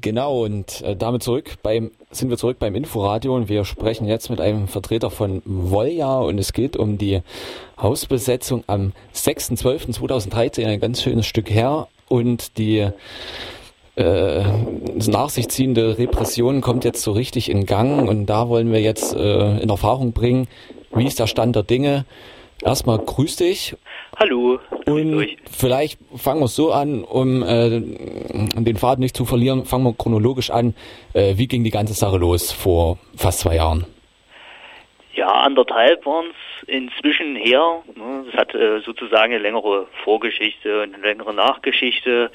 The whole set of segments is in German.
Genau, und äh, damit zurück beim, sind wir zurück beim Inforadio und wir sprechen jetzt mit einem Vertreter von Volja und es geht um die Hausbesetzung am 6.12.2013, ein ganz schönes Stück her und die äh, nach sich ziehende Repression kommt jetzt so richtig in Gang und da wollen wir jetzt äh, in Erfahrung bringen, wie ist der Stand der Dinge. Erstmal grüß dich. Hallo. Und vielleicht fangen wir so an, um äh, den Faden nicht zu verlieren, fangen wir chronologisch an. Äh, wie ging die ganze Sache los vor fast zwei Jahren? Ja, anderthalb waren es inzwischen her. Ne? Es hat äh, sozusagen eine längere Vorgeschichte und eine längere Nachgeschichte.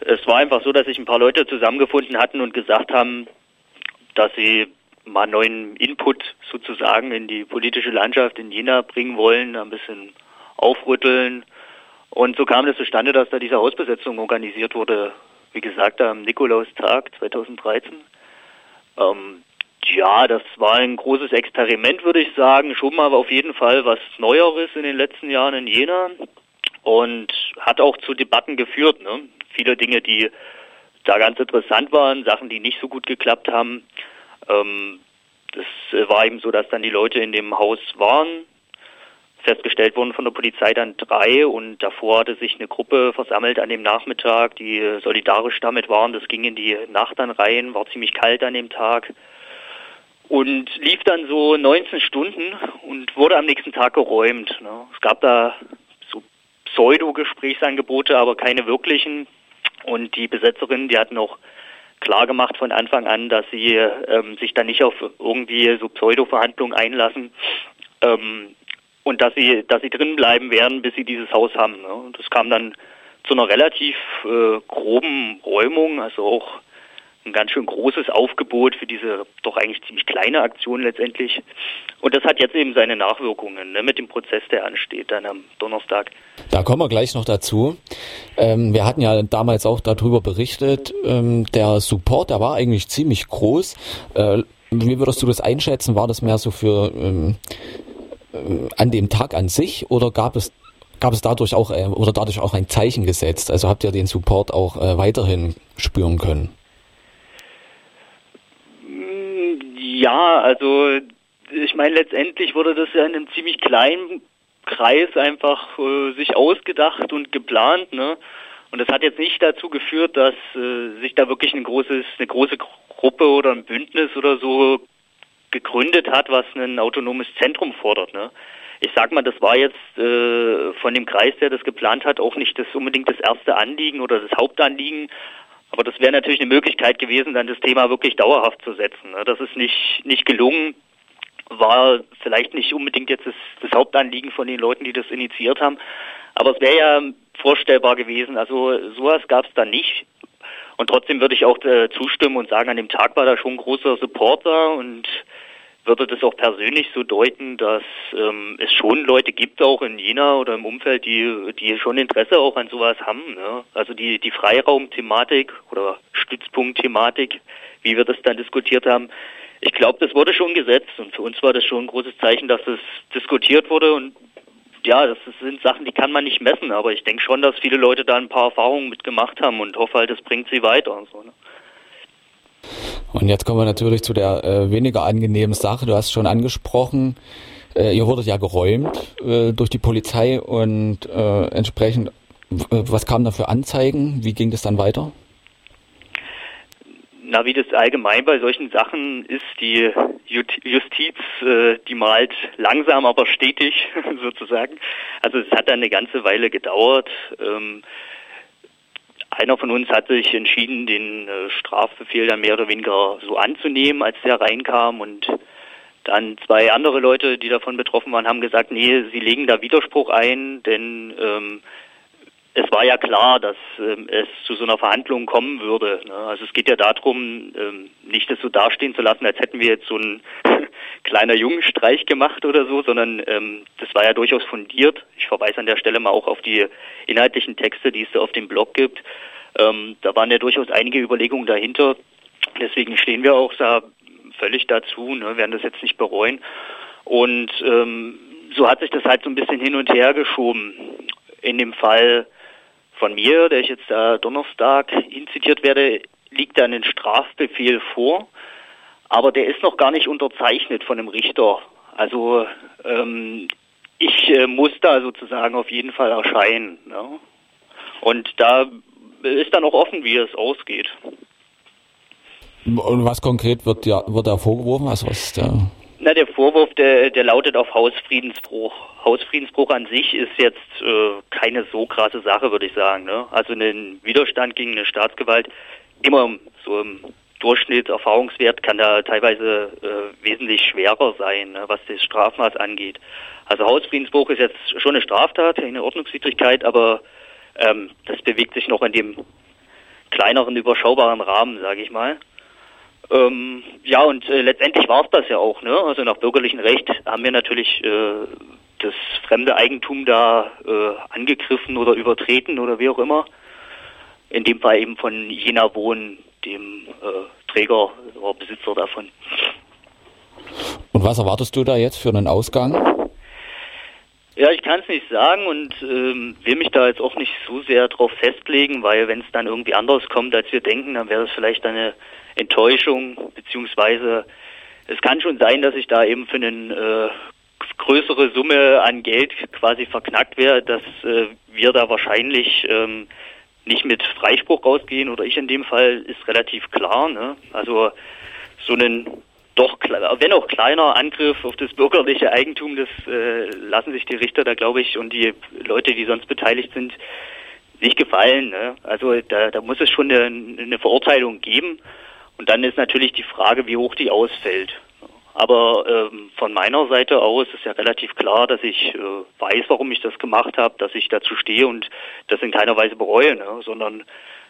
Es war einfach so, dass sich ein paar Leute zusammengefunden hatten und gesagt haben, dass sie mal neuen Input sozusagen in die politische Landschaft in Jena bringen wollen, ein bisschen aufrütteln. Und so kam es zustande, dass da diese Hausbesetzung organisiert wurde, wie gesagt, am Nikolaustag 2013. Ähm, ja, das war ein großes Experiment, würde ich sagen. Schon mal auf jeden Fall was Neueres in den letzten Jahren in Jena und hat auch zu Debatten geführt. Ne? Viele Dinge, die da ganz interessant waren, Sachen, die nicht so gut geklappt haben. Ähm, das äh, war eben so, dass dann die Leute in dem Haus waren. Festgestellt wurden von der Polizei dann drei und davor hatte sich eine Gruppe versammelt an dem Nachmittag, die solidarisch damit waren. Das ging in die Nacht dann rein, war ziemlich kalt an dem Tag und lief dann so 19 Stunden und wurde am nächsten Tag geräumt. Ne? Es gab da so Pseudo-Gesprächsangebote, aber keine wirklichen. Und die Besetzerin, die hatten auch klar gemacht von Anfang an, dass sie ähm, sich da nicht auf irgendwie so Pseudo-Verhandlungen einlassen ähm, und dass sie, dass sie drin bleiben werden, bis sie dieses Haus haben. Ne? Das kam dann zu einer relativ äh, groben Räumung, also auch ein ganz schön großes Aufgebot für diese doch eigentlich ziemlich kleine Aktion letztendlich. Und das hat jetzt eben seine Nachwirkungen ne, mit dem Prozess, der ansteht dann am Donnerstag. Da kommen wir gleich noch dazu. Ähm, wir hatten ja damals auch darüber berichtet, ähm, der Support, der war eigentlich ziemlich groß. Äh, wie würdest du das einschätzen? War das mehr so für ähm, äh, an dem Tag an sich oder gab es gab es dadurch auch äh, oder dadurch auch ein Zeichen gesetzt? Also habt ihr den Support auch äh, weiterhin spüren können? Ja, also ich meine, letztendlich wurde das ja in einem ziemlich kleinen Kreis einfach äh, sich ausgedacht und geplant, ne? Und das hat jetzt nicht dazu geführt, dass äh, sich da wirklich ein großes, eine große Gruppe oder ein Bündnis oder so gegründet hat, was ein autonomes Zentrum fordert, ne? Ich sag mal, das war jetzt äh, von dem Kreis, der das geplant hat, auch nicht das unbedingt das erste Anliegen oder das Hauptanliegen, aber das wäre natürlich eine Möglichkeit gewesen, dann das Thema wirklich dauerhaft zu setzen. Ne? Das ist nicht, nicht gelungen, war vielleicht nicht unbedingt jetzt das, das Hauptanliegen von den Leuten, die das initiiert haben. Aber es wäre ja vorstellbar gewesen. Also sowas gab es da nicht. Und trotzdem würde ich auch äh, zustimmen und sagen, an dem Tag war da schon ein großer Supporter und würde das auch persönlich so deuten, dass ähm, es schon Leute gibt, auch in Jena oder im Umfeld, die, die schon Interesse auch an sowas haben. Ne? Also die, die Freiraumthematik oder Stützpunktthematik, wie wir das dann diskutiert haben, ich glaube, das wurde schon gesetzt und für uns war das schon ein großes Zeichen, dass es diskutiert wurde und ja, das sind Sachen, die kann man nicht messen, aber ich denke schon, dass viele Leute da ein paar Erfahrungen mitgemacht haben und hoffe halt, es bringt sie weiter und so. Ne? Und jetzt kommen wir natürlich zu der äh, weniger angenehmen Sache. Du hast schon angesprochen, äh, ihr wurdet ja geräumt äh, durch die Polizei und äh, entsprechend, was kamen da für Anzeigen? Wie ging das dann weiter? Na, wie das allgemein bei solchen Sachen ist, die Justiz, äh, die malt langsam, aber stetig sozusagen. Also es hat dann eine ganze Weile gedauert. Ähm, einer von uns hat sich entschieden, den äh, Strafbefehl dann mehr oder weniger so anzunehmen, als der reinkam und dann zwei andere Leute, die davon betroffen waren, haben gesagt, nee, sie legen da Widerspruch ein, denn ähm, es war ja klar, dass ähm, es zu so einer Verhandlung kommen würde. Ne? Also es geht ja darum, ähm, nicht das so dastehen zu lassen, als hätten wir jetzt so einen kleiner Jungenstreich gemacht oder so, sondern ähm, das war ja durchaus fundiert. Ich verweise an der Stelle mal auch auf die inhaltlichen Texte, die es da auf dem Blog gibt. Ähm, da waren ja durchaus einige Überlegungen dahinter. Deswegen stehen wir auch da völlig dazu, ne, werden das jetzt nicht bereuen. Und ähm, so hat sich das halt so ein bisschen hin und her geschoben. In dem Fall von mir, der ich jetzt da Donnerstag inzitiert werde, liegt dann ein Strafbefehl vor, aber der ist noch gar nicht unterzeichnet von einem Richter. Also ähm, ich äh, muss da sozusagen auf jeden Fall erscheinen. Ne? Und da ist dann auch offen, wie es ausgeht. Und was konkret wird, ja, wird da vorgeworfen? Also was der Na, der Vorwurf, der, der lautet auf Hausfriedensbruch. Hausfriedensbruch an sich ist jetzt äh, keine so krasse Sache, würde ich sagen. Ne? Also ein Widerstand gegen eine Staatsgewalt, immer so im Durchschnitt Erfahrungswert kann da teilweise äh, wesentlich schwerer sein, ne, was das Strafmaß angeht. Also Hausfriedensbruch ist jetzt schon eine Straftat, eine Ordnungswidrigkeit, aber ähm, das bewegt sich noch in dem kleineren, überschaubaren Rahmen, sage ich mal. Ähm, ja, und äh, letztendlich war es das ja auch. Ne? Also nach bürgerlichem Recht haben wir natürlich äh, das fremde Eigentum da äh, angegriffen oder übertreten oder wie auch immer. In dem Fall eben von Jena Wohnen, dem äh, Träger oder Besitzer davon. Und was erwartest du da jetzt für einen Ausgang? Ja, ich kann es nicht sagen und ähm, will mich da jetzt auch nicht so sehr drauf festlegen, weil wenn es dann irgendwie anders kommt, als wir denken, dann wäre es vielleicht eine Enttäuschung, beziehungsweise es kann schon sein, dass ich da eben für eine äh, größere Summe an Geld quasi verknackt wäre, dass äh, wir da wahrscheinlich ähm, nicht mit Freispruch rausgehen oder ich in dem Fall ist relativ klar. Ne? Also so einen doch, wenn auch kleiner Angriff auf das bürgerliche Eigentum, das äh, lassen sich die Richter da, glaube ich, und die Leute, die sonst beteiligt sind, nicht gefallen. Ne? Also da, da muss es schon eine, eine Verurteilung geben. Und dann ist natürlich die Frage, wie hoch die ausfällt. Aber ähm, von meiner Seite aus ist ja relativ klar, dass ich äh, weiß, warum ich das gemacht habe, dass ich dazu stehe und das in keiner Weise bereue, ne? sondern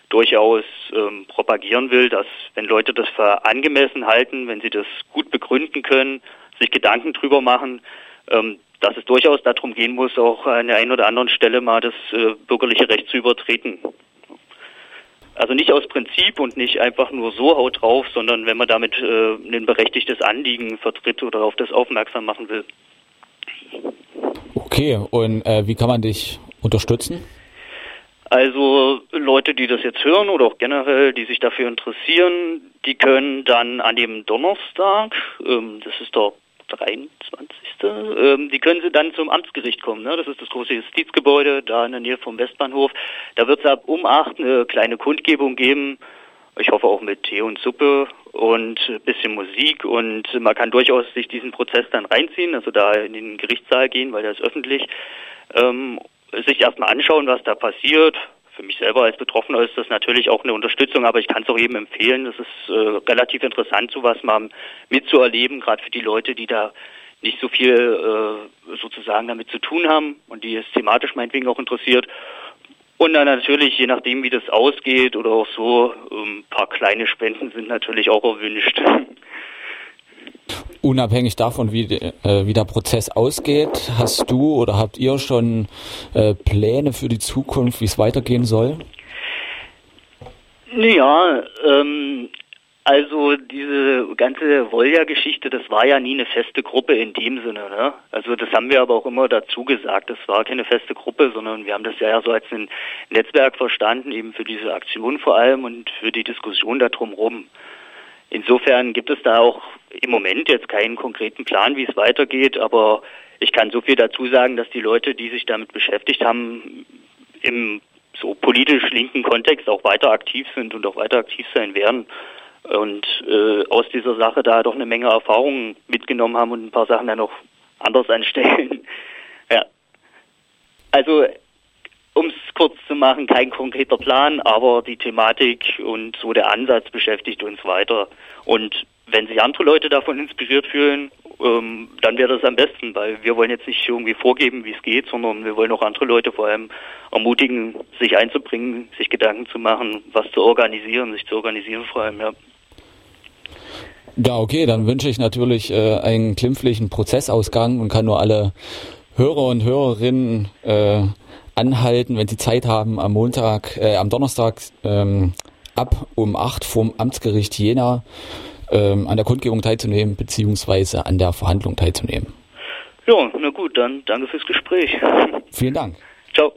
durchaus ähm, propagieren will, dass wenn Leute das für angemessen halten, wenn sie das gut begründen können, sich Gedanken drüber machen, ähm, dass es durchaus darum gehen muss, auch an der einen oder anderen Stelle mal das äh, bürgerliche Recht zu übertreten. Also nicht aus Prinzip und nicht einfach nur so haut drauf, sondern wenn man damit äh, ein berechtigtes Anliegen vertritt oder auf das aufmerksam machen will. Okay, und äh, wie kann man dich unterstützen? Also Leute, die das jetzt hören oder auch generell, die sich dafür interessieren, die können dann an dem Donnerstag, ähm, das ist der 23. Ähm, die können sie dann zum Amtsgericht kommen. Ne? Das ist das große Justizgebäude da in der Nähe vom Westbahnhof. Da wird es ab um acht eine kleine Kundgebung geben. Ich hoffe auch mit Tee und Suppe und ein bisschen Musik und man kann durchaus sich diesen Prozess dann reinziehen, also da in den Gerichtssaal gehen, weil der ist öffentlich. Ähm, sich erstmal anschauen, was da passiert. Für mich selber als Betroffener ist das natürlich auch eine Unterstützung, aber ich kann es auch jedem empfehlen. Es ist äh, relativ interessant, sowas mal mitzuerleben, gerade für die Leute, die da nicht so viel äh, sozusagen damit zu tun haben und die es thematisch meinetwegen auch interessiert. Und dann natürlich, je nachdem, wie das ausgeht oder auch so, ein ähm, paar kleine Spenden sind natürlich auch erwünscht. Unabhängig davon, wie, äh, wie der Prozess ausgeht, hast du oder habt ihr schon äh, Pläne für die Zukunft, wie es weitergehen soll? Ja, ähm, also diese ganze Volja-Geschichte, das war ja nie eine feste Gruppe in dem Sinne. Ne? Also das haben wir aber auch immer dazu gesagt. Das war keine feste Gruppe, sondern wir haben das ja so als ein Netzwerk verstanden, eben für diese Aktion vor allem und für die Diskussion darum rum. Insofern gibt es da auch im Moment jetzt keinen konkreten Plan, wie es weitergeht, aber ich kann so viel dazu sagen, dass die Leute, die sich damit beschäftigt haben, im so politisch linken Kontext auch weiter aktiv sind und auch weiter aktiv sein werden und äh, aus dieser Sache da doch eine Menge Erfahrungen mitgenommen haben und ein paar Sachen dann noch anders anstellen. ja. Also um es kurz zu machen, kein konkreter Plan, aber die Thematik und so der Ansatz beschäftigt uns weiter. Und wenn sich andere Leute davon inspiriert fühlen, ähm, dann wäre das am besten, weil wir wollen jetzt nicht irgendwie vorgeben, wie es geht, sondern wir wollen auch andere Leute vor allem ermutigen, sich einzubringen, sich Gedanken zu machen, was zu organisieren, sich zu organisieren vor allem, ja. Ja, okay, dann wünsche ich natürlich äh, einen glimpflichen Prozessausgang und kann nur alle Hörer und Hörerinnen äh, anhalten, wenn Sie Zeit haben, am Montag, äh, am Donnerstag ähm, ab um 8 vom Amtsgericht Jena ähm, an der Kundgebung teilzunehmen, beziehungsweise an der Verhandlung teilzunehmen. Ja, na gut, dann danke fürs Gespräch. Vielen Dank. Ciao.